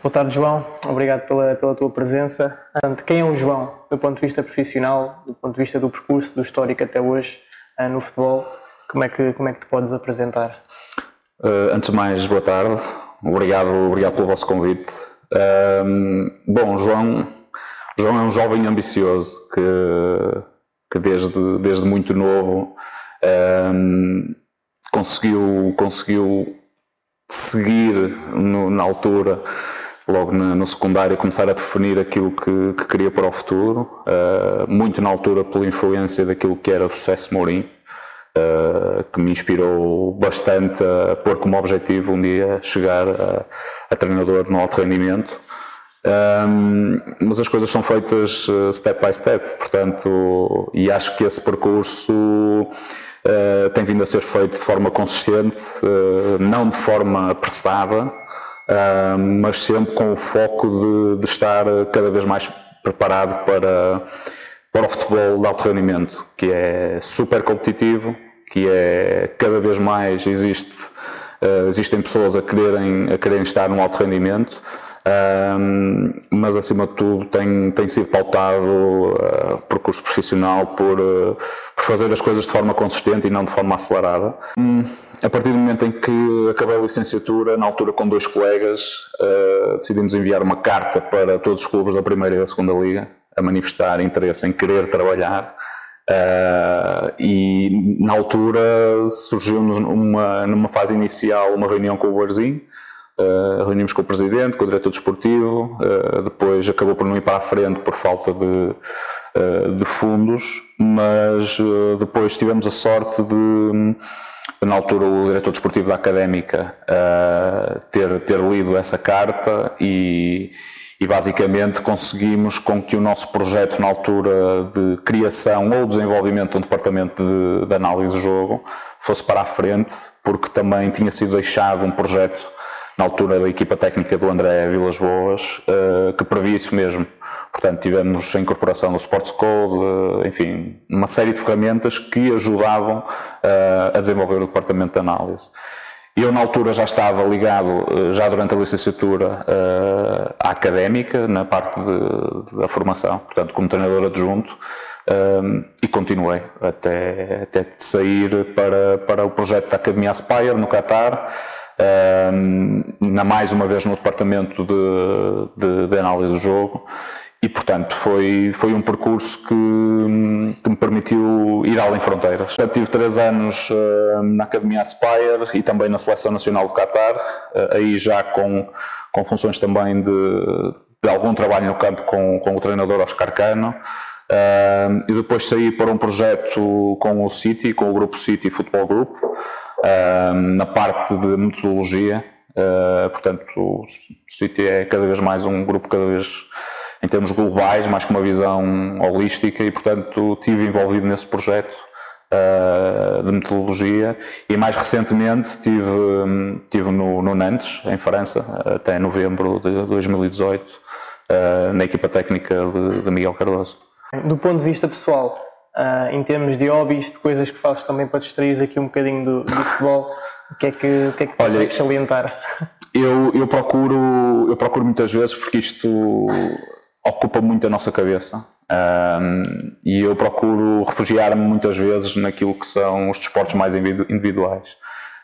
Boa tarde, João. Obrigado pela, pela tua presença. Quem é o João, do ponto de vista profissional, do ponto de vista do percurso, do histórico até hoje ah, no futebol? Como é que, como é que te podes apresentar? Uh, antes de mais, boa tarde. Obrigado, obrigado pelo vosso convite. Uh, bom, João, João é um jovem ambicioso que, que desde, desde muito novo uh, conseguiu, conseguiu seguir no, na altura logo no, no secundário, começar a definir aquilo que, que queria para o futuro, uh, muito na altura pela influência daquilo que era o sucesso Mourinho, uh, que me inspirou bastante a pôr como objetivo um dia chegar a, a treinador no alto rendimento. Um, mas as coisas são feitas eh, step by step, portanto, e acho que esse percurso uh, tem vindo a ser feito de forma consistente, uh, não de forma apressada, uh, mas sempre com o foco de, de, estar cada vez mais preparado para, para o futebol de alto rendimento, que é super competitivo, que é cada vez mais existe, uh, existem pessoas a quererem, a quererem estar no alto rendimento. Um, mas acima de tudo tem, tem sido pautado uh, por curso profissional, por, uh, por fazer as coisas de forma consistente e não de forma acelerada. Um, a partir do momento em que acabei a licenciatura, na altura com dois colegas, uh, decidimos enviar uma carta para todos os clubes da primeira e da segunda liga a manifestar interesse em querer trabalhar. Uh, e na altura surgiu-nos uma, numa fase inicial uma reunião com o Varzinho, uh, reunimos com o presidente, com o diretor desportivo, uh, depois acabou por não ir para a frente por falta de, de fundos, mas depois tivemos a sorte de na altura o diretor desportivo da Académica uh, ter, ter lido essa carta e, e basicamente conseguimos com que o nosso projeto na altura de criação ou desenvolvimento de um departamento de, de análise do jogo fosse para a frente, porque também tinha sido deixado um projeto na altura da equipa técnica do André Vilas Boas, uh, que previa isso mesmo. Portanto, tivemos a incorporação do Sports Code, uh, enfim, uma série de ferramentas que ajudavam uh, a desenvolver o departamento de análise. Eu, na altura, já estava ligado, já durante a licenciatura, à académica, na parte de, da formação, portanto, como treinador adjunto, e continuei até, até sair para, para o projeto da Academia Aspire, no Qatar, na mais uma vez no departamento de, de, de, análise do jogo e portanto foi, foi um percurso que, que me permitiu ir além fronteiras. Eu tive três anos na Academia Aspire e também na Seleção Nacional do Qatar, uh, aí já com, com funções também de, de algum trabalho no campo com, com o treinador Oscar Cano. Uh, e depois saí para um projeto com o City, com o grupo City Futebol Group, na parte de metodologia. Uh, portanto, o City é cada vez mais um grupo cada vez em termos globais, mais com uma visão holística e, portanto, estive envolvido nesse projeto uh, de metodologia e mais recentemente estive, estive no, no, Nantes, em França, até novembro de 2018, uh, na equipa técnica de, de Miguel Cardoso. Do ponto de vista pessoal, uh, em termos de hobbies, de coisas que fazes também para distrair aqui um bocadinho do, do futebol, o que é que, o que, é que Olha, salientar? Eu, eu, procuro, eu procuro muitas vezes porque isto ocupa muito a nossa cabeça. Um, e eu procuro refugiar-me muitas vezes naquilo que são os desportos mais individuais.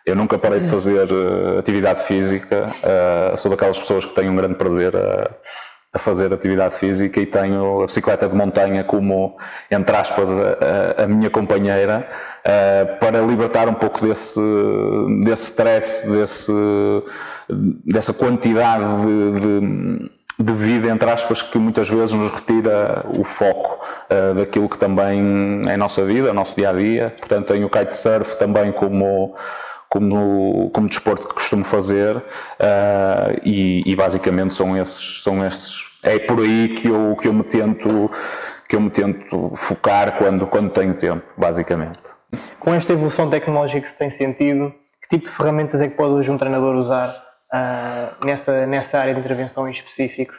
Eu nunca parei de fazer uh, atividade física, uh, sou daquelas pessoas que têm um grande prazer a a fazer atividade física e tenho a bicicleta de montanha como, entre aspas, a, a minha companheira, uh, para libertar um pouco desse, desse stress, desse, dessa quantidade de, de, de, vida, entre aspas, que muitas vezes nos retira o foco uh, daquilo que também é a nossa vida, o nosso dia a dia. Portanto, tenho o kitesurf também como como, como desporto que costumo fazer uh, e, e, basicamente são esses, são esses é por aí que eu, que eu me tento que eu me tento focar quando, quando tenho tempo, basicamente. Com esta evolução tecnológica que se tem sentido, que tipo de ferramentas é que pode hoje um treinador usar uh, nessa, nessa área de intervenção em específico?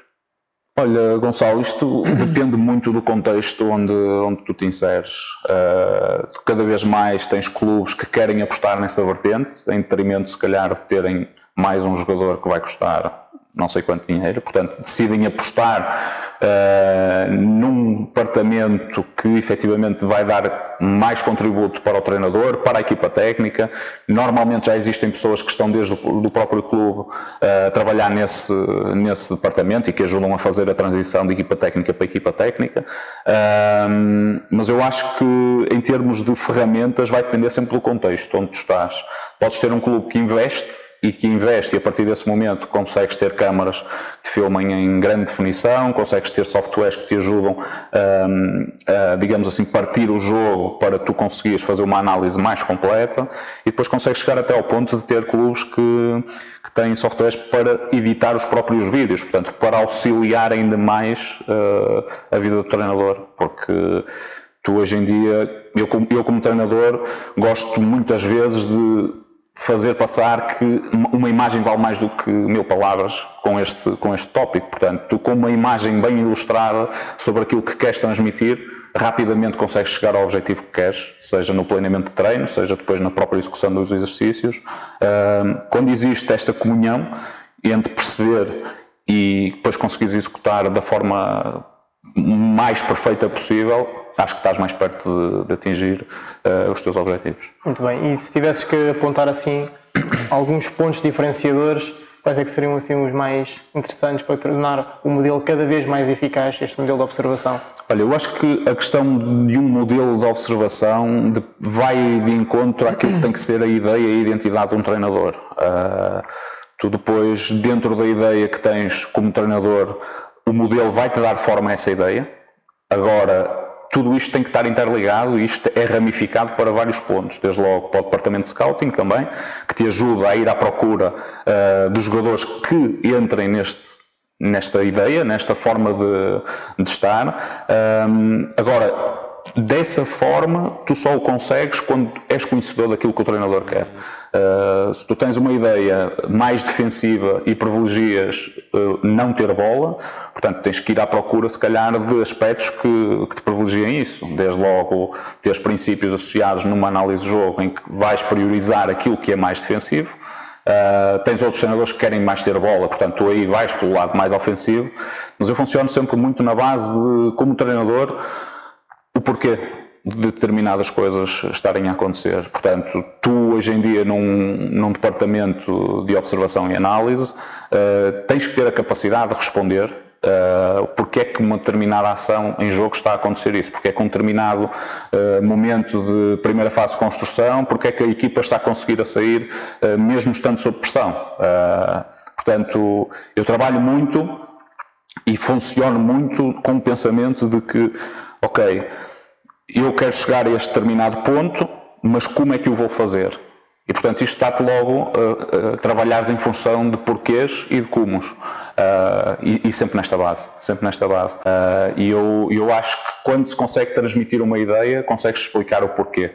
Olha, Gonçalo, isto depende muito do contexto onde, onde tu te inseres. Uh, cada vez mais tens clubes que querem apostar nessa vertente, em detrimento, se calhar, de terem mais um jogador que vai custar não sei quanto dinheiro, portanto decidem apostar uh, num departamento que efetivamente vai dar mais contributo para o treinador, para a equipa técnica. Normalmente já existem pessoas que estão desde o do próprio clube uh, a trabalhar nesse, nesse departamento e que ajudam a fazer a transição de equipa técnica para equipa técnica. Uh, mas eu acho que em termos de ferramentas vai depender sempre do contexto onde tu estás. Podes ter um clube que investe e que investe e a partir desse momento consegues ter câmaras que te filmem em grande definição, consegues ter softwares que te ajudam um, a, digamos assim, partir o jogo para tu conseguires fazer uma análise mais completa e depois consegues chegar até ao ponto de ter clubes que, que têm softwares para editar os próprios vídeos, portanto, para auxiliar ainda mais uh, a vida do treinador, porque tu hoje em dia, eu como, eu como treinador, gosto muitas vezes de fazer passar que uma imagem vale mais do que mil palavras com este, com este tópico. Portanto, tu com uma imagem bem ilustrada sobre aquilo que queres transmitir, rapidamente consegues chegar ao objetivo que queres, seja no planeamento de treino, seja depois na própria execução dos exercícios. Quando existe esta comunhão entre perceber e depois conseguires executar da forma mais perfeita possível, acho que estás mais perto de, de atingir uh, os teus objetivos. Muito bem, e se tivesses que apontar assim alguns pontos diferenciadores, quais é que seriam assim os mais interessantes para tornar o modelo cada vez mais eficaz, este modelo de observação? Olha, eu acho que a questão de um modelo de observação de, vai de encontro àquilo que tem que ser a ideia e a identidade de um treinador. Uh, tu depois, dentro da ideia que tens como treinador, o modelo vai-te dar forma a essa ideia. Agora, tudo isto tem que estar interligado isto é ramificado para vários pontos, desde logo para o departamento de scouting também, que te ajuda a ir à procura uh, dos jogadores que entrem neste, nesta ideia, nesta forma de, de estar. Um, agora, dessa forma, tu só o consegues quando és conhecedor daquilo que o treinador quer. Uh, se tu tens uma ideia mais defensiva e privilegias uh, não ter bola, portanto tens que ir à procura, se calhar, de aspectos que, que te privilegiem isso. Desde logo, teres princípios associados numa análise de jogo em que vais priorizar aquilo que é mais defensivo. Uh, tens outros treinadores que querem mais ter bola, portanto tu aí vais pelo lado mais ofensivo. Mas eu funciono sempre muito na base de, como treinador, o porquê determinadas coisas estarem a acontecer. Portanto, tu hoje em dia num, num departamento de observação e análise uh, tens que ter a capacidade de responder uh, porque é que uma determinada ação em jogo está a acontecer isso, porque é que um determinado uh, momento de primeira fase de construção, porque é que a equipa está a conseguir a sair uh, mesmo estando sob pressão. portanto, eu trabalho muito e funciono muito com o pensamento de que, ok, eu quero chegar a este determinado ponto, mas como é que o vou fazer? E portanto isto dá-te logo a, a em função de porquês e de comos. Uh, e, e, sempre nesta base, sempre nesta base. Uh, e eu, eu acho que quando se consegue transmitir uma ideia, consegues explicar o porquê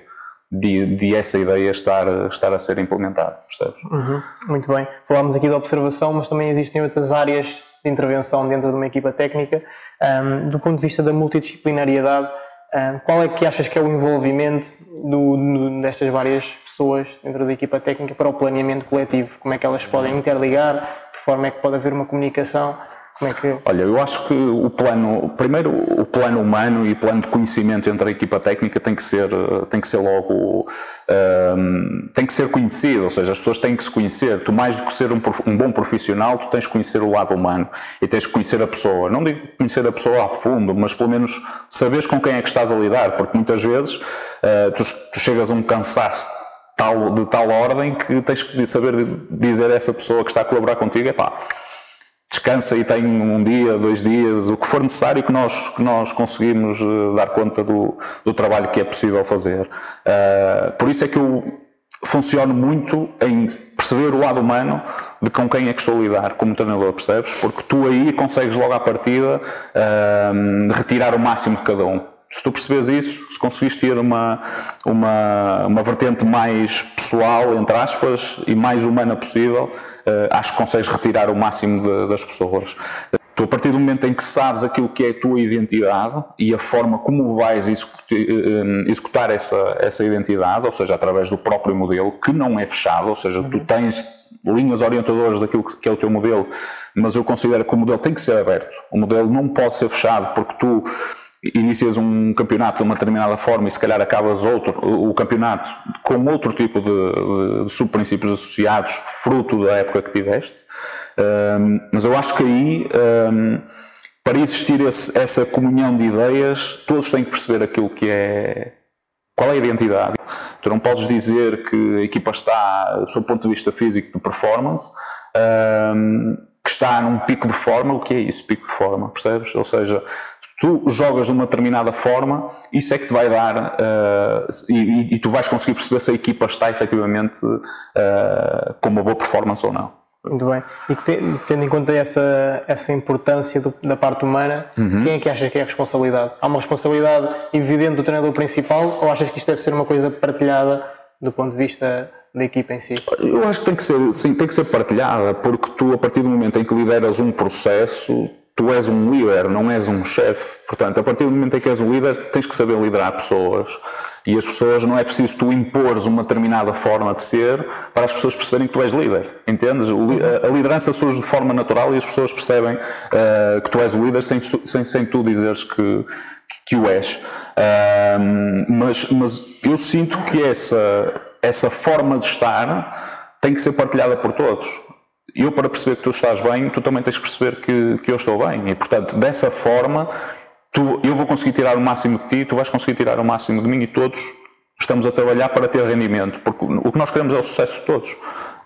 de, de essa ideia estar, estar a ser implementada, percebes? Uhum, muito bem. Falámos aqui da observação, mas também existem outras áreas de intervenção dentro de uma equipa técnica. Um, do ponto de vista da multidisciplinariedade, qual é que achas que é o envolvimento do, destas várias pessoas dentro da equipa técnica para o planeamento coletivo? Como é que elas podem interligar? De forma é que pode haver uma comunicação? Como é que... Olha, eu acho que o plano, primeiro o plano humano e o plano de conhecimento entre a equipa técnica tem que ser, tem que ser logo, um, tem que ser conhecido, ou seja, as pessoas têm que se conhecer. Tu mais do que ser um, um, bom profissional, tu tens que conhecer o lado humano e tens que conhecer a pessoa. Não digo conhecer a pessoa a fundo, mas pelo menos saberes com quem é que estás a lidar, porque muitas vezes uh, tu, tu chegas a um cansaço tal, de tal ordem que tens que saber dizer a essa pessoa que está a colaborar contigo, é pá, descansa e tem um dia, dois dias, o que for necessário que nós, que nós conseguimos eh, dar conta do, do trabalho que é possível fazer. Uh, por isso é que eu funciono muito em perceber o lado humano de com quem é que estou a lidar como treinador, percebes? Porque tu aí consegues logo à partida uh, retirar o máximo de cada um. Se tu percebes isso, se conseguires ter uma, uma, uma vertente mais pessoal, entre aspas, e mais humana possível, acho que consegues retirar o máximo de, das pessoas. Tu, a partir do momento em que sabes aquilo que é a tua identidade e a forma como vais executar essa, essa identidade, ou seja, através do próprio modelo, que não é fechado, ou seja, tu tens linhas orientadoras daquilo que é o teu modelo, mas eu considero que o modelo tem que ser aberto. O modelo não pode ser fechado porque tu inicias um campeonato de uma determinada forma e se calhar acabas outro, o campeonato com outro tipo de, de, subprincípios associados, fruto da época que tiveste. Um, mas eu acho que aí, um, para existir esse, essa comunhão de ideias, todos têm que perceber aquilo que é. Qual é a identidade? Tu não podes dizer que a equipa está, sob o ponto de vista físico, de performance, um, que está num pico de forma. O que é isso, pico de forma? Percebes? Ou seja, tu jogas de uma determinada forma, isso é que te vai dar uh, e, e, tu vais conseguir perceber se a equipa está efetivamente uh, com uma boa performance ou não. Muito bem. E tendo em conta essa, essa importância do, da parte humana, uhum. quem é que achas que é a responsabilidade? Há uma responsabilidade evidente do treinador principal ou achas que isto deve ser uma coisa partilhada do ponto de vista da equipa em si? Eu acho que tem que ser, sim, tem que ser partilhada, porque tu, a partir do momento em que lideras um processo, tu és um líder, não és um chefe. Portanto, a partir do momento em que és um líder, tens que saber liderar pessoas. E as pessoas, não é preciso tu impores uma determinada forma de ser para as pessoas perceberem que tu és líder. Entendes? A liderança surge de forma natural e as pessoas percebem uh, que tu és o líder sem, sem, sem tu dizeres que, que, o és. Uh, mas, mas eu sinto que essa, essa forma de estar tem que ser partilhada por todos eu para perceber que tu estás bem, tu também tens que perceber que, que eu estou bem. E portanto, dessa forma, tu, eu vou conseguir tirar o máximo de ti, tu vais conseguir tirar o máximo de mim e todos estamos a trabalhar para ter rendimento, porque o que nós queremos é o sucesso de todos.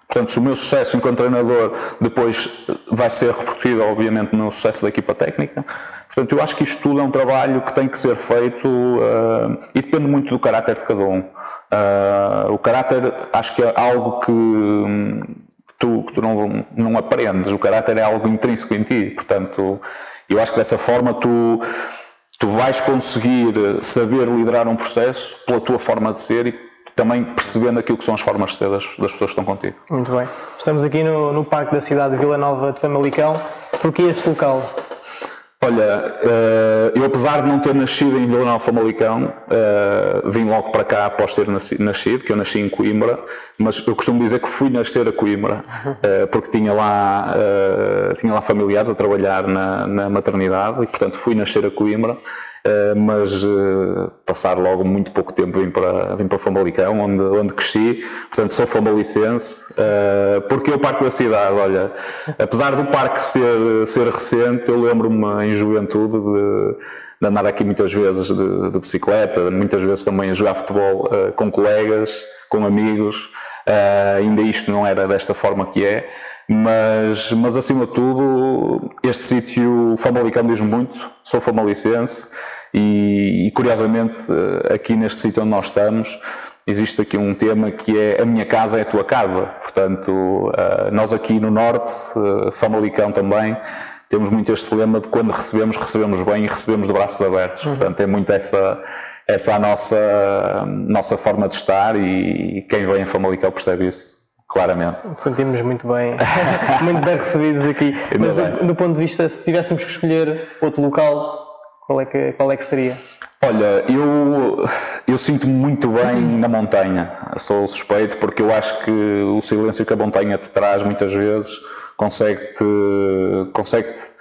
Portanto, se o meu sucesso enquanto treinador depois vai ser repercutido, obviamente, no sucesso da equipa técnica. Portanto, eu acho que isto tudo é um trabalho que tem que ser feito uh, e depende muito do caráter de cada um. Uh, o caráter, acho que é algo que tu, que tu não, não aprendes, o caráter é algo intrínseco em ti, portanto, eu acho que dessa forma tu, tu vais conseguir saber liderar um processo pela tua forma de ser e também percebendo aquilo que são as formas de ser das, das pessoas que estão contigo. Muito bem. Estamos aqui no, no Parque da cidade de Vila Nova de Famalicão. Porquê este local? Olha, eh, eu apesar de não ter nascido em Vila Nova Famalicão, eh, vim logo para cá após ter nascido, que eu nasci em Coimbra, mas eu costumo dizer que fui nascer a Coimbra, eh, porque tinha lá, tinha lá familiares a trabalhar na, na maternidade e, portanto, fui nascer a Coimbra. Uh, mas uh, passar logo muito pouco tempo vim para, vim para Famalicão, onde, onde cresci, portanto sou famalicense, uh, porque eu parque da cidade, olha, apesar do parque ser, ser recente, eu lembro-me em juventude de, de, andar aqui muitas vezes de, de, bicicleta, muitas vezes também a jogar futebol com colegas, com amigos, ainda isto não era desta forma que é, mas, mas acima de tudo, este sítio Famalicão diz muito, sou famalicense e, e curiosamente aqui neste sítio onde nós estamos existe aqui um tema que é a minha casa é a tua casa. Portanto, eh, nós aqui no Norte, eh, Famalicão também, temos muito este lema de quando recebemos, recebemos bem e recebemos de braços abertos. Uhum. Portanto, é muito essa, essa a nossa, nossa forma de estar e quem vem em Famalicão percebe isso claramente. Sentimos muito bem, muito bem recebidos aqui. Mas do, do, ponto de vista, se tivéssemos que escolher outro local, qual é que, qual é que seria? Olha, eu, eu sinto-me muito bem na montanha. Sou suspeito porque eu acho que o silêncio que a montanha te traz muitas vezes consegue-te consegue -te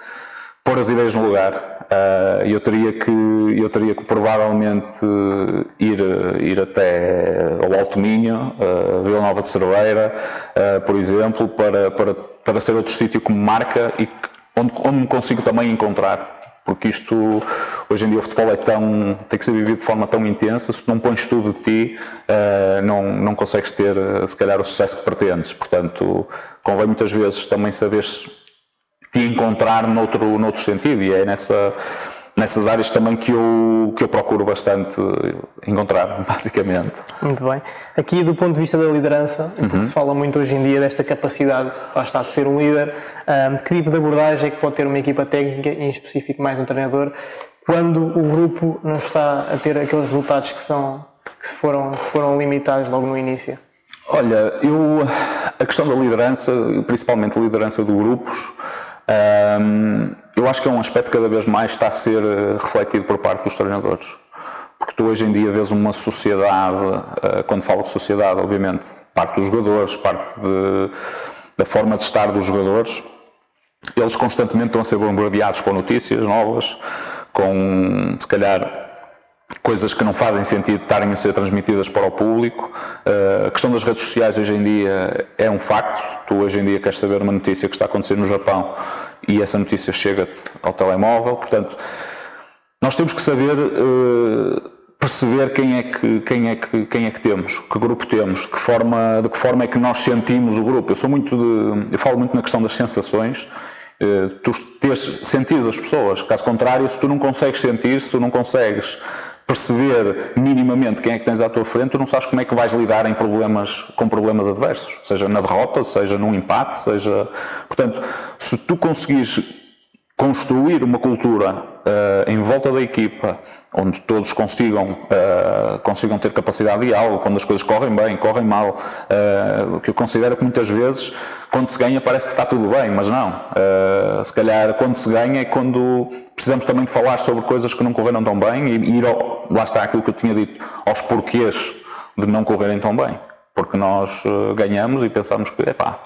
pôr as ideias no lugar. Uh, eu teria que eu teria que provavelmente ir ir até ao Alto Minho, uh, Vila Nova de Cerveira, uh, por exemplo, para, para, para ser outro sítio como marca e onde, onde me consigo também encontrar. Porque isto, hoje em dia, o futebol é tão, tem que ser vivido de forma tão intensa, se não pões tudo de ti, não, não consegues ter, se calhar, o sucesso que pretendes. Portanto, convém muitas vezes também saberes te encontrar noutro, noutro sentido, e é nessa, nessas áreas também que eu, que eu procuro bastante encontrar, basicamente. Muito bem. Aqui, do ponto de vista da liderança, uhum. se fala muito hoje em dia desta capacidade, lá está, de ser um líder, um, que tipo de abordagem é que pode ter uma equipa técnica, em específico mais um treinador, quando o grupo não está a ter aqueles resultados que, são, que foram, que foram limitados logo no início? Olha, eu, a questão da liderança, principalmente a liderança de grupos, um, eu acho que é um aspecto que cada vez mais está a ser eh, refletido por parte dos treinadores. Porque tu hoje em dia vês uma sociedade, eh, quando falo de sociedade, obviamente, parte dos jogadores, parte de, da forma de estar dos jogadores, eles constantemente estão a ser bombardeados com notícias novas, com, se calhar, coisas que não fazem sentido estarem a ser transmitidas para o público. Uh, a questão das redes sociais hoje em dia é um facto. Tu hoje em dia queres saber uma notícia que está a acontecer no Japão e essa notícia chega-te ao telemóvel. Portanto, nós temos que saber uh, perceber quem é que quem é que quem é que temos, que grupo temos, de que forma de que forma é que nós sentimos o grupo. Eu sou muito de, eu falo muito na questão das sensações eh, tu sentires as pessoas. Caso contrário, se tu não consegues sentir, se tu não consegues perceber minimamente quem é que tens à tua frente, tu não sabes como é que vais lidar em problemas, com problemas adversos, seja na derrota, seja num empate, seja. Portanto, se tu conseguires construir uma cultura uh, em volta da equipa onde todos consigam, uh, consigam ter capacidade de diálogo, quando as coisas correm bem, correm mal, uh, o que eu considero que muitas vezes quando se ganha parece que está tudo bem, mas não. se calhar quando se ganha é quando precisamos também de falar sobre coisas que não correram tão bem e ir ao, lá está aquilo que eu tinha dito, aos porquês de não correrem tão bem. Porque nós ganhamos e pensamos que, epá,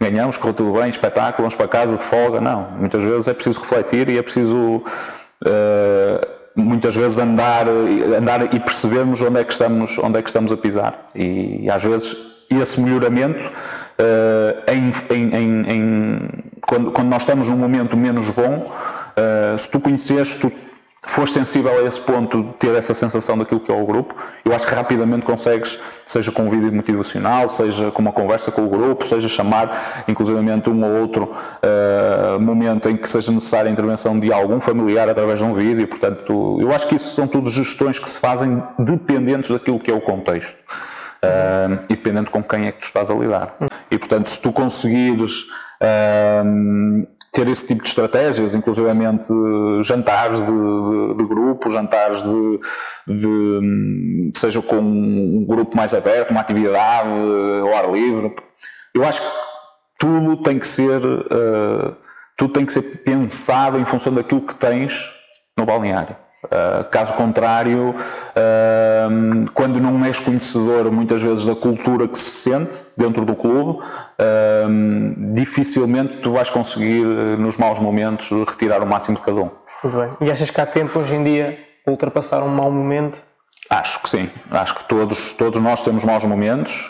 ganhamos, correu tudo bem, espetáculo, vamos para casa de folga. Não, muitas vezes é preciso refletir e é preciso uh, muitas vezes andar, andar e percebermos onde é que estamos, onde é que estamos a pisar. E, às vezes esse melhoramento uh, em, em, em, quando, quando, nós estamos num momento menos bom, uh, se tu conheces, tu fores sensível a esse ponto de ter essa sensação daquilo que é o grupo, eu acho que rapidamente consegues, seja com um vídeo motivacional, seja com uma conversa com o grupo, seja chamar inclusivamente um ou outro uh, momento em que seja necessária a intervenção de algum familiar através de um vídeo, portanto, eu acho que isso são tudo gestões que se fazem dependentes daquilo que é o contexto. Uh, e dependendo com quem é que tu estás a lidar. E portanto, se tu conseguires uh, ter esse tipo de estratégias, inclusivamente jantares de, de, de grupo, jantares de, de, seja com um grupo mais aberto, uma atividade ao ar livre. Eu acho que tudo tem que ser uh, tudo tem que ser pensado em função daquilo que tens no balneário. Uh, caso contrário, uh, quando não és conhecedor muitas vezes da cultura que se sente dentro do clube, uh, dificilmente tu vais conseguir, nos maus momentos, retirar o máximo de cada um. Muito bem. E achas que há tempo hoje em dia para ultrapassar um mau momento? Acho que sim. Acho que todos, todos nós temos maus momentos.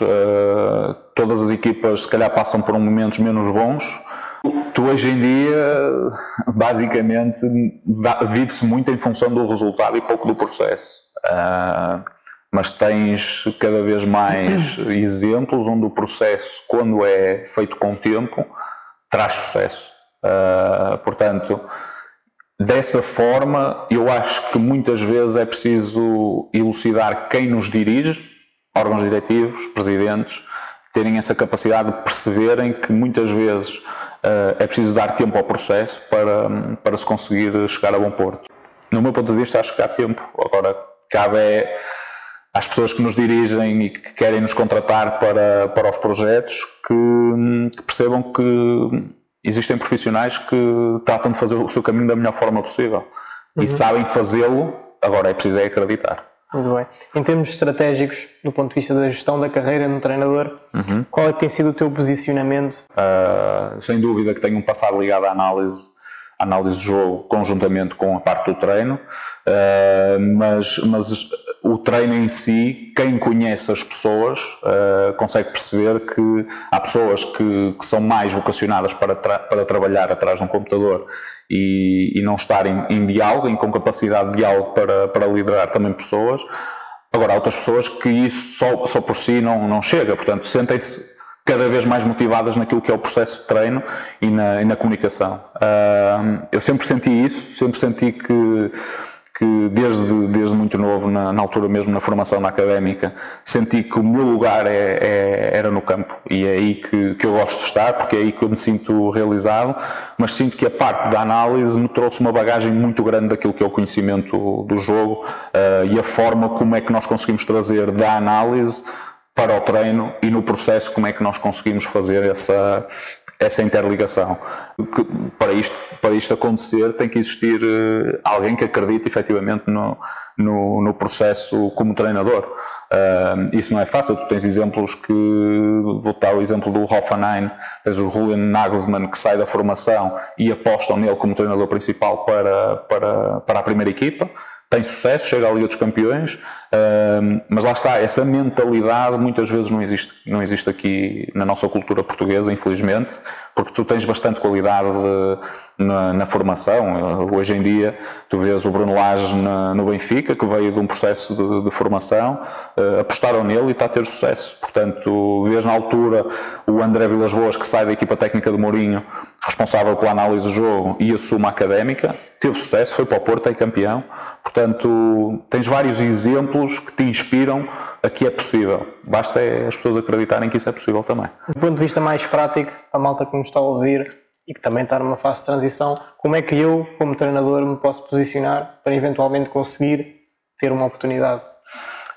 todas as equipas, se calhar, passam por momentos menos bons. Tu hoje em dia, basicamente, vive-se muito em função do resultado e pouco do processo. Uh, mas tens cada vez mais exemplos onde o processo, quando é feito com tempo, traz sucesso. Uh, portanto, dessa forma, eu acho que muitas vezes é preciso elucidar quem nos dirige, órgãos diretivos, presidentes, terem essa capacidade de perceberem que muitas vezes é preciso dar tempo ao processo para, para se conseguir chegar a bom porto. No meu ponto de vista, acho que há tempo. Agora, cabe é às pessoas que nos dirigem e que querem nos contratar para, para os projetos que, que percebam que existem profissionais que tratam de fazer o seu caminho da melhor forma possível uhum. e sabem fazê-lo, agora é preciso é acreditar. Muito bem. Em termos estratégicos, do ponto de vista da gestão da carreira no treinador, uhum. qual é que tem sido o teu posicionamento? Uh, sem dúvida que tenho um passado ligado à análise, análise do jogo, conjuntamente com a parte do treino, uh, mas, mas o treino em si, quem conhece as pessoas uh, consegue perceber que há pessoas que, que são mais vocacionadas para, tra para trabalhar atrás de um computador e, e não estarem em diálogo, em, com capacidade de diálogo para, para liderar também pessoas. Agora, há outras pessoas que isso só, só por si não, não chega, portanto, sentem-se cada vez mais motivadas naquilo que é o processo de treino e na, e na comunicação. Uh, eu sempre senti isso, sempre senti que que desde, desde muito novo, na, na, altura mesmo na formação na académica, senti que o meu lugar é, é, era no campo. E é aí que, que eu gosto de estar, porque é aí que eu me sinto realizado, mas sinto que a parte da análise me trouxe uma bagagem muito grande daquilo que é o conhecimento do jogo uh, e a forma como é que nós conseguimos trazer da análise para o treino e no processo como é que nós conseguimos fazer essa, essa interligação. Para, isto, para isto acontecer tem que existir uh, alguém que acredite efetivamente no, no, no processo como treinador. Uh, isso não é fácil, tu tens exemplos que, vou dar o exemplo do Hoffenheim, tens o Julian Nagelsmann que sai da formação e apostam nele como treinador principal para, para, para a primeira equipa, tem sucesso, chega Liga dos Campeões, mas lá está, essa mentalidade muitas vezes não existe, não existe aqui na nossa cultura portuguesa, infelizmente, porque tu tens bastante qualidade de, na, na, formação. Hoje em dia, tu vês o Bruno Lage na, no Benfica, que veio de um processo de, de formação, uh, apostaram nele e está a ter sucesso. Portanto, vês na altura o André Vilas Boas, que sai da equipa técnica de Mourinho, responsável pela análise do jogo e a académica, teve sucesso, foi para o Porto, é campeão. Portanto, tens vários exemplos que te inspiram a que é possível. Basta é as pessoas acreditarem que isso é possível também. Do ponto de vista mais prático, a malta que nos está a ouvir e que também está numa fase de transição, como é que eu, como treinador, me posso posicionar para eventualmente conseguir ter uma oportunidade?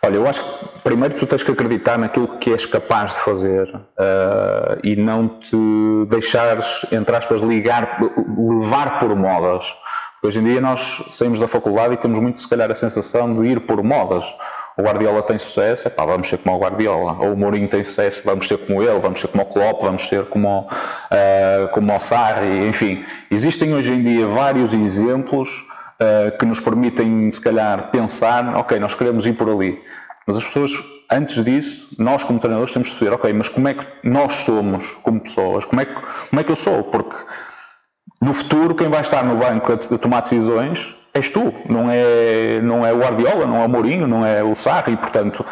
Olha, eu acho que primeiro tu tens que acreditar naquilo que és capaz de fazer uh, e não te deixares, entre aspas, ligar, levar por modas. Hoje em dia nós saímos da faculdade e temos muito, se calhar, a sensação de ir por modas o Guardiola tem sucesso, epá, vamos ser como o Guardiola. Ou o Mourinho tem sucesso, vamos ser como ele, vamos ser como o Klopp, vamos ser como, uh, como o Sarri, enfim. Existem hoje em dia vários exemplos uh, que nos permitem, se calhar, pensar, ok, nós queremos ir por ali. Mas as pessoas, antes disso, nós como treinadores temos de saber, ok, mas como é que nós somos como pessoas? Como é que, como é que eu sou? Porque no futuro, quem vai estar no banco a tomar decisões és tu, não é, não é o Guardiola, não é o Mourinho, não é o Sarri, portanto,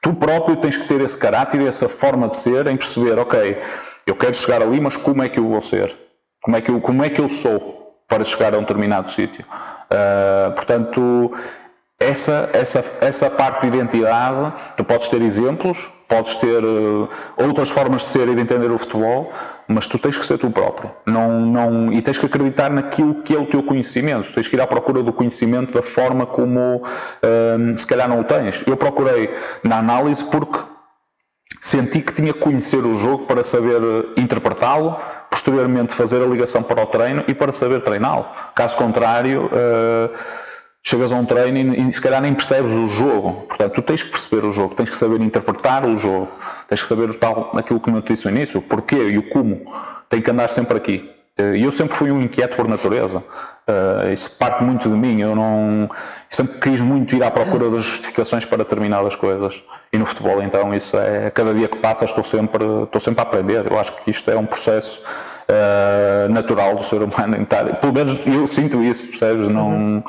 tu próprio tens que ter esse caráter, essa forma de ser, em perceber, ok, eu quero chegar ali, mas como é que eu vou ser? Como é que eu, como é que eu sou para chegar a um determinado sítio? Uh, portanto, essa, essa, essa parte de identidade, tu podes ter exemplos, podes ter uh, outras formas de ser e de entender o futebol, mas tu tens que ser tu próprio. Não, não, e tens que acreditar naquilo que é o teu conhecimento. Tens que ir à procura do conhecimento da forma como uh, se calhar não o tens. Eu procurei na análise porque senti que tinha que conhecer o jogo para saber interpretá-lo, posteriormente fazer a ligação para o treino e para saber treiná-lo. Caso contrário. Uh, chegas a um treino e, e, se calhar nem percebes o jogo. Portanto, tu tens que perceber o jogo, tens que saber interpretar o jogo, tens que saber o tal, aquilo que eu te disse no início, o porquê e o como. Tem que andar sempre aqui. Eh, e eu sempre fui um inquieto por natureza. Uh, isso parte muito de mim. Eu não sempre quis muito ir à procura das justificações para determinadas coisas. E no futebol, então, isso é cada dia que passa estou sempre estou sempre a aprender. Eu acho que isto é um processo uh, natural do ser humano. Pelo menos eu sinto isso, percebes? Não uhum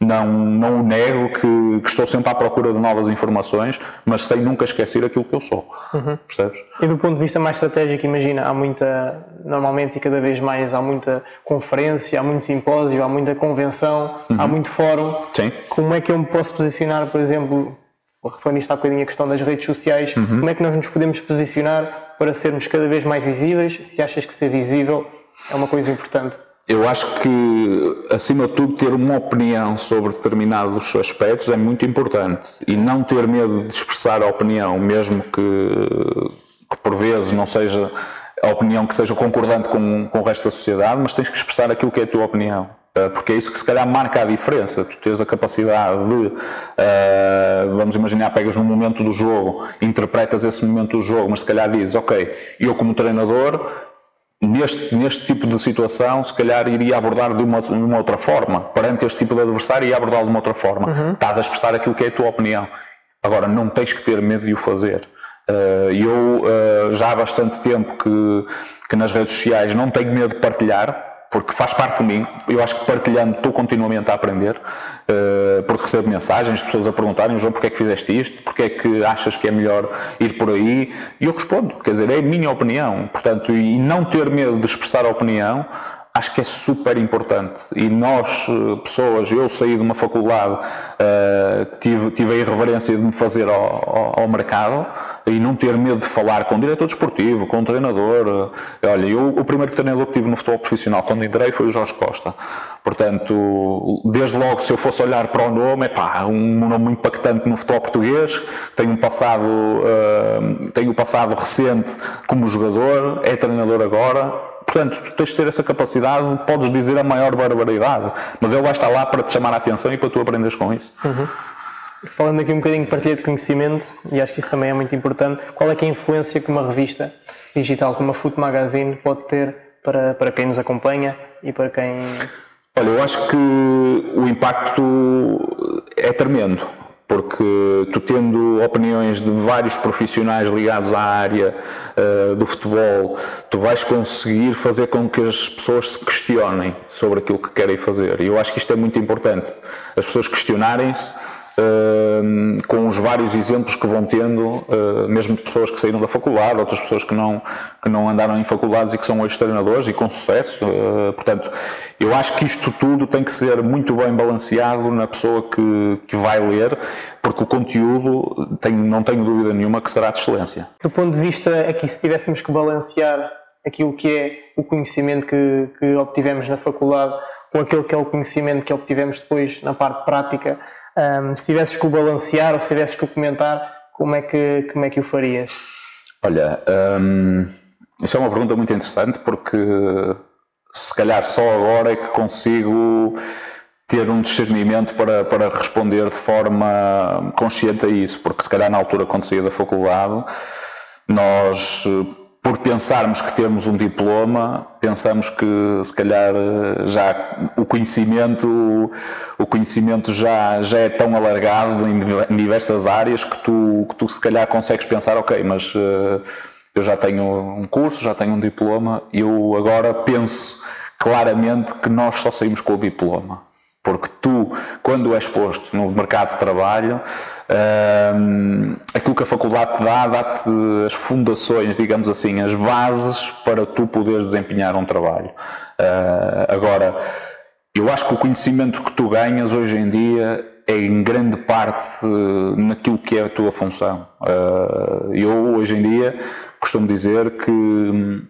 não, não nego que, que, estou sempre à procura de novas informações, mas sem nunca esquecer aquilo que eu sou. Uhum. Percebes? E do ponto de vista mais estratégico, imagina, há muita, normalmente e cada vez mais, há muita conferência, há muito simpósio, há muita convenção, uhum. há muito fórum. Sim. Como é que eu me posso posicionar, por exemplo, referindo isto há bocadinho a questão das redes sociais, uhum. como é que nós nos podemos posicionar para sermos cada vez mais visíveis? Se achas que ser visível é uma coisa importante? Eu acho que, acima de tudo, ter uma opinião sobre determinados aspectos é muito importante e não ter medo de expressar a opinião, mesmo que, que por vezes não seja a opinião que seja concordante com, com o resto da sociedade, mas tens que expressar aquilo que é a tua opinião. Eh, porque é isso que se calhar marca a diferença. Tu tens a capacidade de, uh, vamos imaginar, pegas num momento do jogo, interpretas esse momento do jogo, mas se calhar dizes, ok, eu como treinador neste, neste tipo de situação, se calhar iria abordar de uma, de uma outra forma. Perante este tipo de adversário, iria abordá-lo de uma outra forma. Uhum. Estás a expressar aquilo que é a tua opinião. Agora, não tens que ter medo de o fazer. Uh, eu uh, já há bastante tempo que, que nas redes sociais não tenho medo de partilhar, porque faz parte de mim. Eu acho que partilhando estou continuamente a aprender, uh, porque recebo mensagens pessoas a perguntarem, João, porque é que fizeste isto? Porque é que achas que é melhor ir por aí? E eu respondo, quer dizer, é a minha opinião. Portanto, e não ter medo de expressar a opinião, acho que é super importante. E nós, eh, pessoas, eu saí de uma faculdade, uh, tive, tive a irreverência de me fazer ao, ao, ao, mercado e não ter medo de falar com o diretor desportivo, com o treinador. Olha, eu, o primeiro treinador que tive no futebol profissional quando entrei foi o Jorge Costa. Portanto, desde logo, se eu fosse olhar para o nome, é pá, um nome impactante no futebol português, tem um passado, uh, tem um passado recente como jogador, é treinador agora Portanto, tu tens de ter essa capacidade, podes dizer a maior barbaridade, mas ele vai estar lá para te chamar a atenção e para tu aprenderes com isso. Uhum. Falando aqui um bocadinho de partilha de conhecimento, e acho que isso também é muito importante, qual é, é a influência que uma revista digital como a Foot Magazine pode ter para, para quem nos acompanha e para quem. Olha, eu acho que o impacto é tremendo porque tu tendo opiniões de vários profissionais ligados à área uh, do futebol, tu vais conseguir fazer com que as pessoas se questionem sobre aquilo que querem fazer. E eu acho que isto é muito importante. As pessoas questionarem-se com os vários exemplos que vão tendo, uh, mesmo de pessoas que saíram da faculdade, outras pessoas que não, que não andaram em faculdades e que são hoje treinadores e com sucesso. Uh, portanto, eu acho que isto tudo tem que ser muito bem balanceado na pessoa que, que vai ler, porque o conteúdo, não tenho dúvida nenhuma, que será de excelência. Do ponto de vista aqui, se tivéssemos que balancear aquilo que é o conhecimento que, que, obtivemos na faculdade com aquele que é o conhecimento que obtivemos depois na parte prática. Um, se tivesses que o balancear ou se tivesses que o comentar, como é que, como é que o farias? Olha, um, isso é uma pergunta muito interessante porque se calhar só agora é que consigo ter um discernimento para, para responder de forma consciente a isso, porque se calhar na altura quando saía da faculdade nós por pensarmos que temos um diploma, pensamos que se calhar já o conhecimento, o conhecimento já, já é tão alargado em diversas áreas que tu, que tu se calhar consegues pensar, ok, mas uh, eu já tenho um curso, já tenho um diploma, eu agora penso claramente que nós só saímos com o diploma. Porque tu, quando és posto no mercado de trabalho, um, aquilo que a faculdade te dá, dá-te as fundações, digamos assim, as bases para tu poderes desempenhar um trabalho. Uh, agora, eu acho que o conhecimento que tu ganhas hoje em dia é em grande parte naquilo que é a tua função. Uh, eu, hoje em dia, costumo dizer que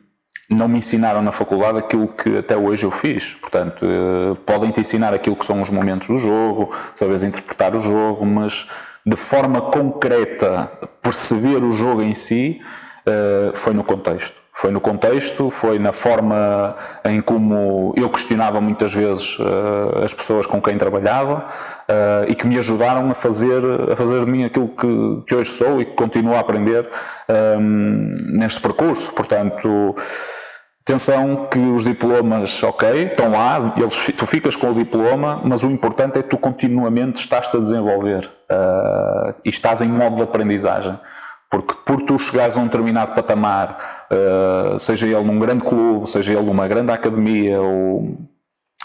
não me ensinaram na faculdade aquilo que até hoje eu fiz. Portanto, eh, podem te ensinar aquilo que são os momentos do jogo, sabes interpretar o jogo, mas de forma concreta perceber o jogo em si eh, foi no contexto. Foi no contexto, foi na forma em como eu questionava muitas vezes uh, as pessoas com quem trabalhava e que me ajudaram a fazer, a fazer de mim aquilo que, que hoje sou e que continuo a aprender um, neste percurso. Portanto, Atenção que os diplomas, ok, estão lá, eles, tu ficas com o diploma, mas o importante é que tu continuamente estás-te a desenvolver uh, e estás em modo de aprendizagem. Porque por tu chegares a um determinado patamar, uh, seja ele num grande clube, seja ele numa grande academia ou,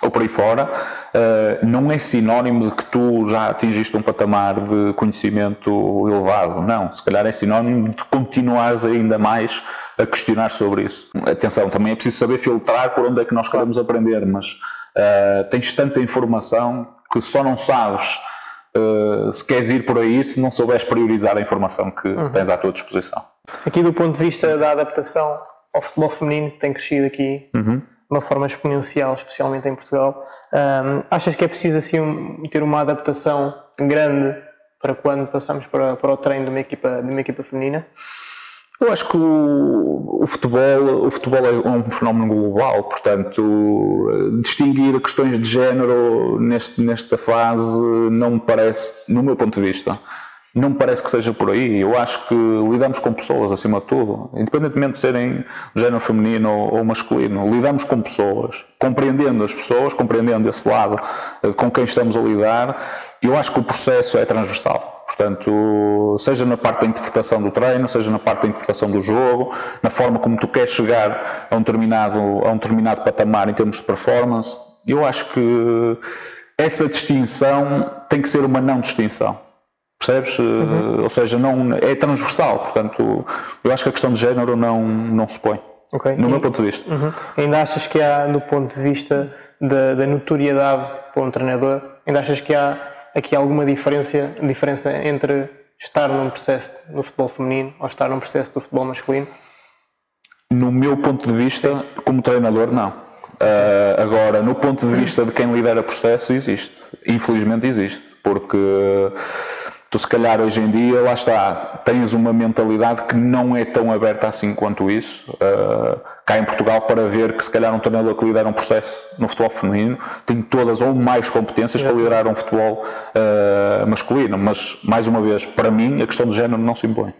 ou por aí fora, uh, não é sinónimo de que tu já atingiste um patamar de conhecimento elevado. Não, se calhar é sinónimo de continuares ainda mais a questionar sobre isso. Atenção, também é preciso saber filtrar por onde é que nós queremos aprender, mas uh, tens tanta informação que só não sabes uh, se queres ir por aí se não souberes priorizar a informação que uhum. tens à tua disposição. Aqui do ponto de vista da adaptação ao futebol feminino que tem crescido aqui uhum. de uma forma exponencial, especialmente em Portugal, um, achas que é preciso assim ter uma adaptação grande para quando passamos para, para o treino de uma equipa, de uma equipa feminina? Eu acho que o, o, futebol, o futebol é um fenómeno global, portanto, distinguir questões de género neste, nesta fase não me parece, no meu ponto de vista, não me parece que seja por aí. Eu acho que lidamos com pessoas acima de tudo, independentemente de serem de género feminino ou, masculino, lidamos com pessoas, compreendendo as pessoas, compreendendo esse lado com quem estamos a lidar. Eu acho que o processo é transversal. Portanto, seja na parte da interpretação do treino, seja na parte da interpretação do jogo, na forma como tu queres chegar a um determinado, a um determinado patamar em termos de performance, eu acho que essa distinção tem que ser uma não distinção. Percebes? Uhum. Ou seja, não, é transversal. Portanto, eu acho que a questão de género não, não se põe. Okay. No e, meu ponto de vista. Uhum. Ainda achas que há, do ponto de vista da, da notoriedade para um treinador, ainda achas que há aqui alguma diferença, diferença entre estar num processo do futebol feminino ou estar num processo do futebol masculino? No meu ponto de vista, Sim. como treinador, não. Uh, agora, no ponto de vista de quem lidera processo, existe. Infelizmente existe. Porque tu, se calhar, hoje em dia, lá está, tens uma mentalidade que não é tão aberta assim quanto isso. Uh, cá em Portugal, para ver que, se calhar, um treinador que lidera um processo no futebol feminino tem todas ou mais competências para liderar um futebol uh, masculino. Mas, mais uma vez, para mim, a questão de género não se impõe.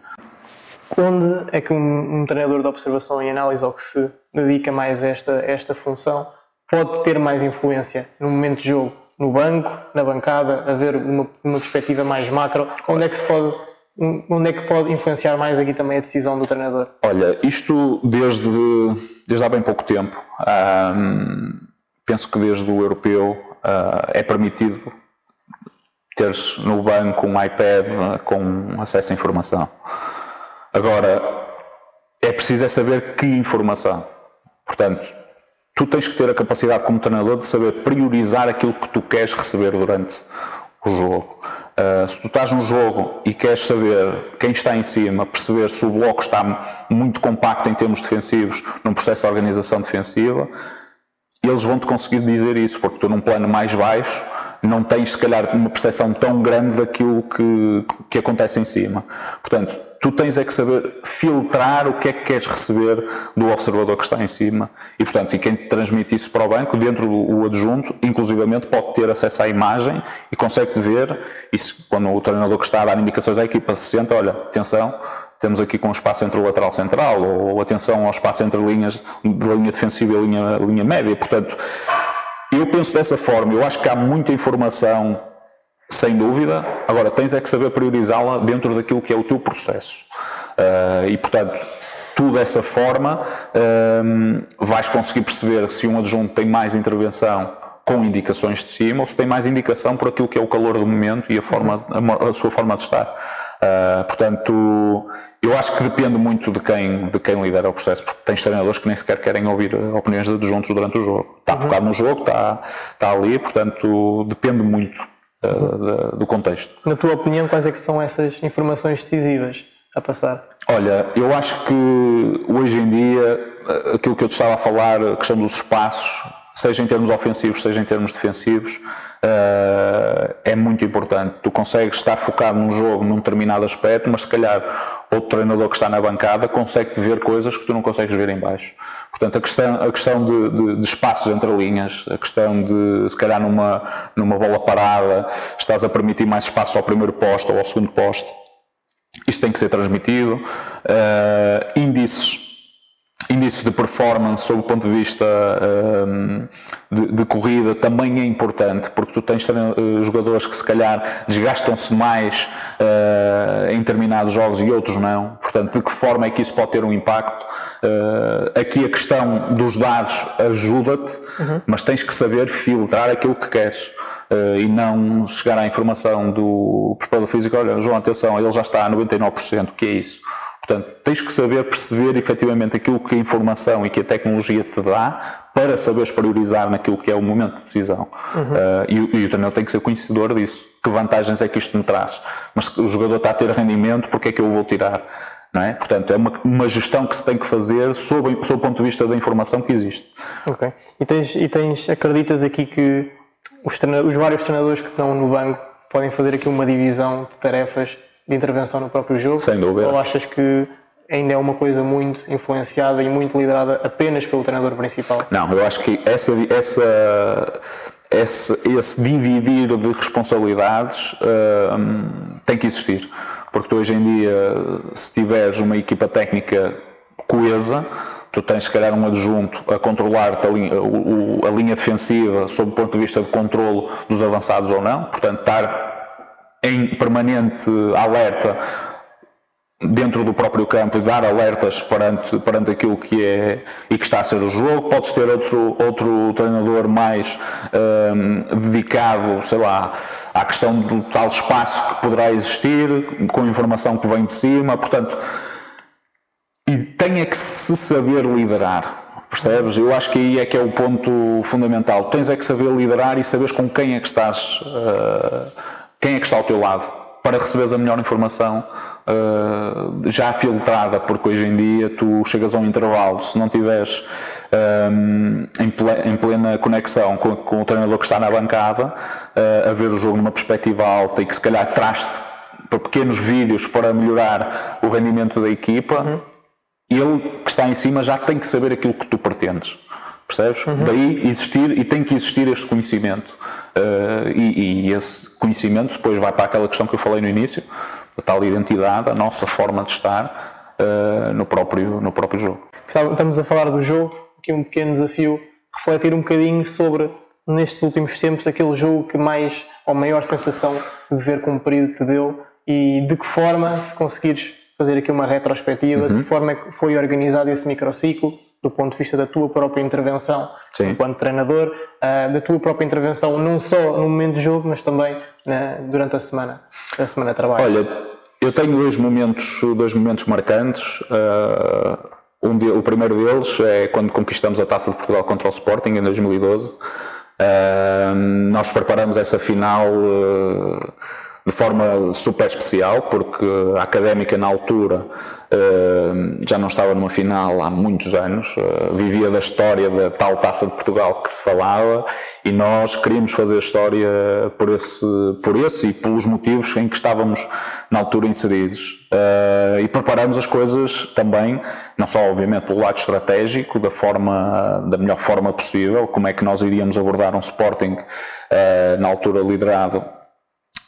Onde é que um, um, treinador de observação e análise ou que se dedica mais a esta, esta função pode ter mais influência no momento de jogo? No banco, na bancada, a ver uma, uma perspectiva mais macro? Onde é que se pode onde é que pode influenciar mais aqui também a decisão do treinador? Olha, isto desde, desde há bem pouco tempo, penso que desde o europeu uh, é permitido teres no banco um iPad com acesso à informação. Agora, é preciso é saber que informação. Portanto, tu tens que ter a capacidade como treinador de saber priorizar aquilo que tu queres receber durante o jogo. Uh, se tu estás num jogo e queres saber quem está em cima, perceber se o bloco está muito compacto em termos defensivos, num processo de organização defensiva, eles vão-te conseguir dizer isso, porque tu num plano mais baixo não tens se calhar uma percepção tão grande daquilo que, que acontece em cima. Portanto, tu tens é que saber filtrar o que é que queres receber do observador que está em cima. E, portanto, e quem transmite isso para o banco, dentro do adjunto, inclusivamente pode ter acesso à imagem e consegue ver, e se, quando o treinador que está a dar indicações à equipa se senta, olha, atenção, temos aqui com o espaço entre o lateral central, ou atenção ao espaço entre linhas de linha defensiva e linha, linha média, portanto, eu penso dessa forma, eu acho que há muita informação sem dúvida. Agora, tens é que saber priorizá-la dentro daquilo que é o teu processo. Uh, e, portanto, tu dessa forma uh, vais conseguir perceber se um adjunto tem mais intervenção com indicações de cima ou se tem mais indicação por aquilo que é o calor do momento e a, forma, a, a sua forma de estar. Uh, portanto, eu acho que depende muito de quem, de quem lidera o processo, porque tens treinadores que nem sequer querem ouvir opiniões de adjuntos durante o jogo. Está uhum. focado no jogo, está, está ali, portanto, depende muito do contexto. Na tua opinião, quais é que são essas informações decisivas a passar? Olha, eu acho que hoje em dia, aquilo que eu te estava a falar, a questão dos espaços, seja em termos ofensivos, seja em termos defensivos, uh, é muito importante. Tu consegues estar focado num jogo, num determinado aspecto, mas se calhar outro treinador que está na bancada consegue-te ver coisas que tu não consegues ver em baixo. Portanto, a questão, a questão de, de, de, espaços entre linhas, a questão de, se calhar numa, numa bola parada, estás a permitir mais espaço ao primeiro posto ou ao segundo posto, isto tem que ser transmitido. Uh, índices índices de performance sob o ponto de vista um, de, de, corrida também é importante, porque tu tens uh, jogadores que se calhar desgastam-se mais uh, em determinados jogos e outros não. Portanto, de que forma é que isso pode ter um impacto? Uh, aqui a questão dos dados ajuda-te, uhum. mas tens que saber filtrar aquilo que queres. Uh, e não chegar à informação do preparador físico, olha, João, atenção, ele já está a 99%, o que é isso? Portanto, tens que saber perceber efetivamente aquilo que a informação e que a tecnologia te dá para saberes priorizar naquilo que é o momento de decisão. Uhum. Uh, e, e, o treinador tem que ser conhecedor disso. Que vantagens é que isto me traz? Mas se o jogador está a ter rendimento, porque é que eu vou tirar? Não é? Portanto, é uma, uma gestão que se tem que fazer sob, sob o ponto de vista da informação que existe. Ok. E tens, e tens acreditas aqui que os, os vários treinadores que estão no banco podem fazer aqui uma divisão de tarefas de intervenção no próprio jogo? Sem dúvida. Ou achas que ainda é uma coisa muito influenciada e muito liderada apenas pelo treinador principal? Não, eu acho que essa, essa, esse, esse dividir de responsabilidades uh, tem que existir. Porque tu hoje em dia, se tiveres uma equipa técnica coesa, tu tens se calhar um adjunto a controlar a linha, a linha defensiva sob o ponto de vista de controlo dos avançados ou não, portanto estar em permanente alerta dentro do próprio campo e dar alertas perante, perante aquilo que é e que está a ser o jogo. Podes ter outro, outro treinador mais um, dedicado, sei lá, à questão do tal espaço que poderá existir, com informação que vem de cima, portanto. E é que se saber liderar. Percebes? Eu acho que aí é que é o ponto fundamental. Tens é que saber liderar e saberes com quem é que estás, uh, quem é que está ao teu lado, para receberes a melhor informação uh, já filtrada, porque hoje em dia tu chegas a um intervalo, se não tiveres um, em, plena conexão com, com, o treinador que está na bancada, uh, a ver o jogo numa perspectiva alta e que se calhar traz-te para pequenos vídeos para melhorar o rendimento da equipa. Uhum ele que está em cima já tem que saber aquilo que tu pretendes. Percebes? Uhum. Daí existir e tem que existir este conhecimento. Uh, e, e, esse conhecimento depois vai para aquela questão que eu falei no início, a tal identidade, a nossa forma de estar uh, no, próprio, no próprio jogo. Estamos a falar do jogo, aqui um pequeno desafio, refletir um bocadinho sobre, nestes últimos tempos, aquele jogo que mais, ou maior sensação de ver cumprido te deu e de que forma, se conseguires fazer aqui uma retrospectiva uhum. de que forma é que foi organizado esse microciclo, do ponto de vista da tua própria intervenção Sim. enquanto treinador, uh, da tua própria intervenção não só no momento de jogo, mas também na, durante a semana, a semana de trabalho. Olha, eu tenho dois momentos, dois momentos marcantes. Uh, um de, o primeiro deles é quando conquistamos a Taça de Portugal contra o Sporting em 2012. Uh, ah, nós preparamos essa final de forma super especial, porque a académica na altura uh, já não estava numa final há muitos anos, uh, vivia da história da tal taça de Portugal que se falava e nós queríamos fazer história por esse, por esse e pelos motivos em que estávamos na altura inseridos. Uh, e preparamos as coisas também, não só obviamente pelo lado estratégico, da forma, da melhor forma possível, como é que nós iríamos abordar um Sporting na altura liderado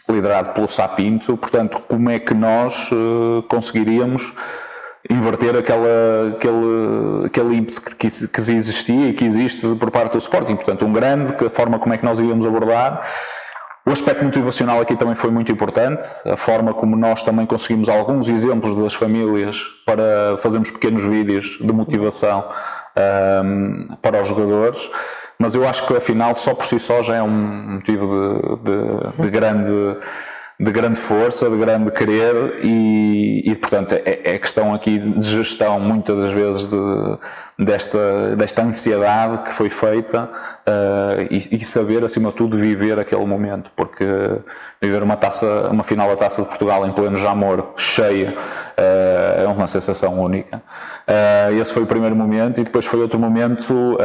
liderado pelo Sapinto, portanto, como é que nós uh, conseguiríamos inverter aquela, aquele, aquele ímpeto que, que, existia e que existe por parte do Sporting, portanto, um grande, a forma como é que nós iríamos abordar. O aspecto motivacional aqui também foi muito importante, a forma como nós também conseguimos alguns exemplos das famílias para fazermos pequenos vídeos de motivação um, ehm, para os jogadores mas eu acho que afinal só por si só já é um motivo de, de, de grande de grande força, de grande querer e, e portanto é, é, questão aqui de gestão muitas das vezes de, desta, desta ansiedade que foi feita uh, e, e, saber acima de tudo viver aquele momento porque viver uma taça, uma final da Taça de Portugal em pleno Jamor cheia uh, é uma sensação única. Uh, esse foi o primeiro momento e depois foi outro momento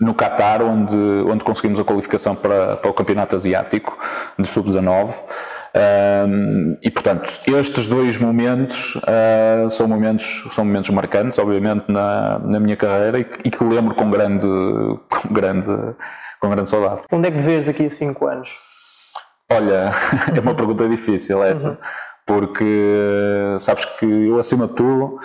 no Qatar, onde, onde conseguimos a qualificação para, para o Campeonato Asiático de Sub-19. Um, e portanto, estes dois momentos uh, são, momentos, são momentos marcantes, obviamente, na, na minha carreira e, e que lembro com grande, com, grande, com grande saudade. Onde é que te vês daqui a 5 anos? Olha, é uma pergunta difícil essa, uhum. porque sabes que eu, acima de tudo,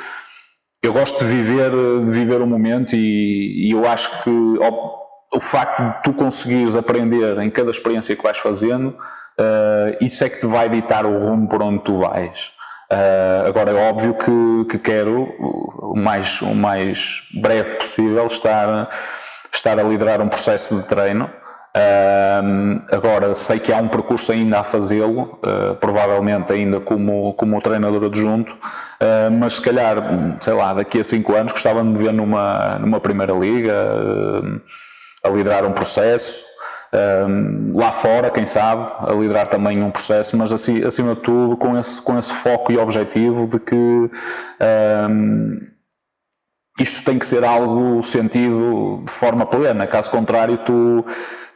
eu gosto de viver, de viver o momento e, e eu acho que o, o facto de tu conseguires aprender em cada experiência que vais fazendo, uh, isso é que te vai ditar o rumo por onde tu vais. Uh, agora é óbvio que, que quero o mais, o mais breve possível estar, estar a liderar um processo de treino Uh, agora sei que há um percurso ainda a fazê-lo, uh, provavelmente ainda como, como treinador adjunto, uh, mas se calhar, sei lá, daqui a 5 anos gostava de me ver numa, numa primeira liga, a liderar um processo, lá fora, quem sabe, a liderar também um processo, mas assim, acima de tudo com esse, com esse foco e objetivo de que isto tem que ser algo sentido de forma plena, caso contrário tu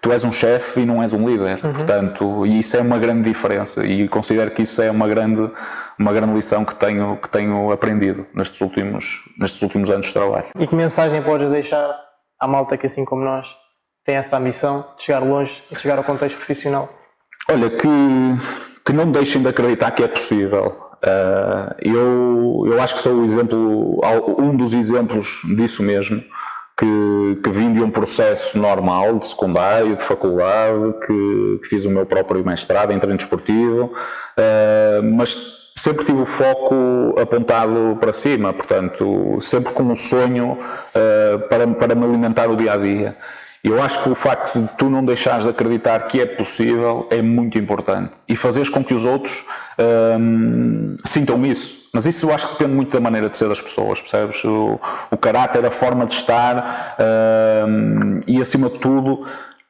tu és um chefe e não és um líder. Uhum. Portanto, e isso é uma grande diferença e considero que isso é uma grande, uma grande lição que tenho, que tenho aprendido nestes últimos, nestes últimos anos de trabalho. E que mensagem podes deixar à malta que, assim como nós, tem essa ambição de chegar longe, de chegar ao contexto profissional? Olha, que, que não deixem de acreditar que é possível. Uh, eu, eu acho que sou o exemplo, um dos exemplos disso mesmo que, que vim de um processo normal, de secundário, de faculdade, que, que fiz o meu próprio mestrado em treino desportivo, uh, mas sempre tive o foco apontado para cima, portanto, sempre com um sonho uh, para, para me alimentar o dia a dia. Eu acho que o facto de tu não deixares de acreditar que é possível é muito importante e fazeres com que os outros hum, sintam isso. Mas isso eu acho que depende muito da maneira de ser das pessoas, percebes? O, o caráter, a forma de estar hum, e, acima de tudo,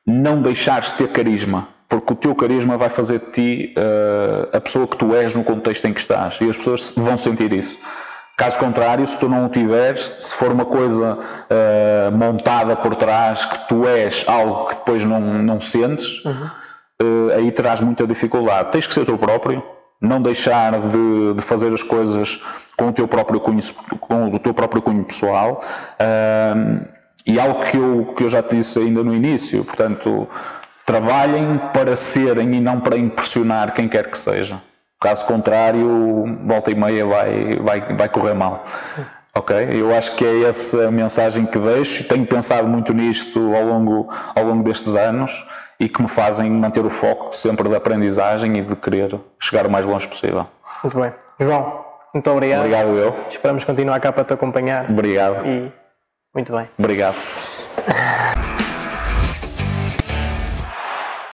não deixares de ter carisma. Porque o teu carisma vai fazer de ti uh, a pessoa que tu és no contexto em que estás e as pessoas vão sentir isso. Caso contrário, se tu não o tiveres, se for uma coisa uh, montada por trás, que tu és algo que depois não, não sentes, uhum. uh, aí terás muita dificuldade. Tens que ser tu próprio, não deixar de, de, fazer as coisas com o teu próprio cunho, com o teu próprio cunho pessoal. Uh, e algo que eu, que eu já te disse ainda no início, portanto, trabalhem para serem e não para impressionar quem quer que seja. Caso contrário, volta e meia vai, vai, vai correr mal. Ok? Eu acho que é essa a mensagem que deixo. Tenho pensado muito nisto ao longo, ao longo destes anos e que me fazem manter o foco sempre da aprendizagem e de querer chegar o mais longe possível. Muito bem. João, muito obrigado. Obrigado eu. Esperamos continuar cá para te acompanhar. Obrigado. E muito bem. Obrigado.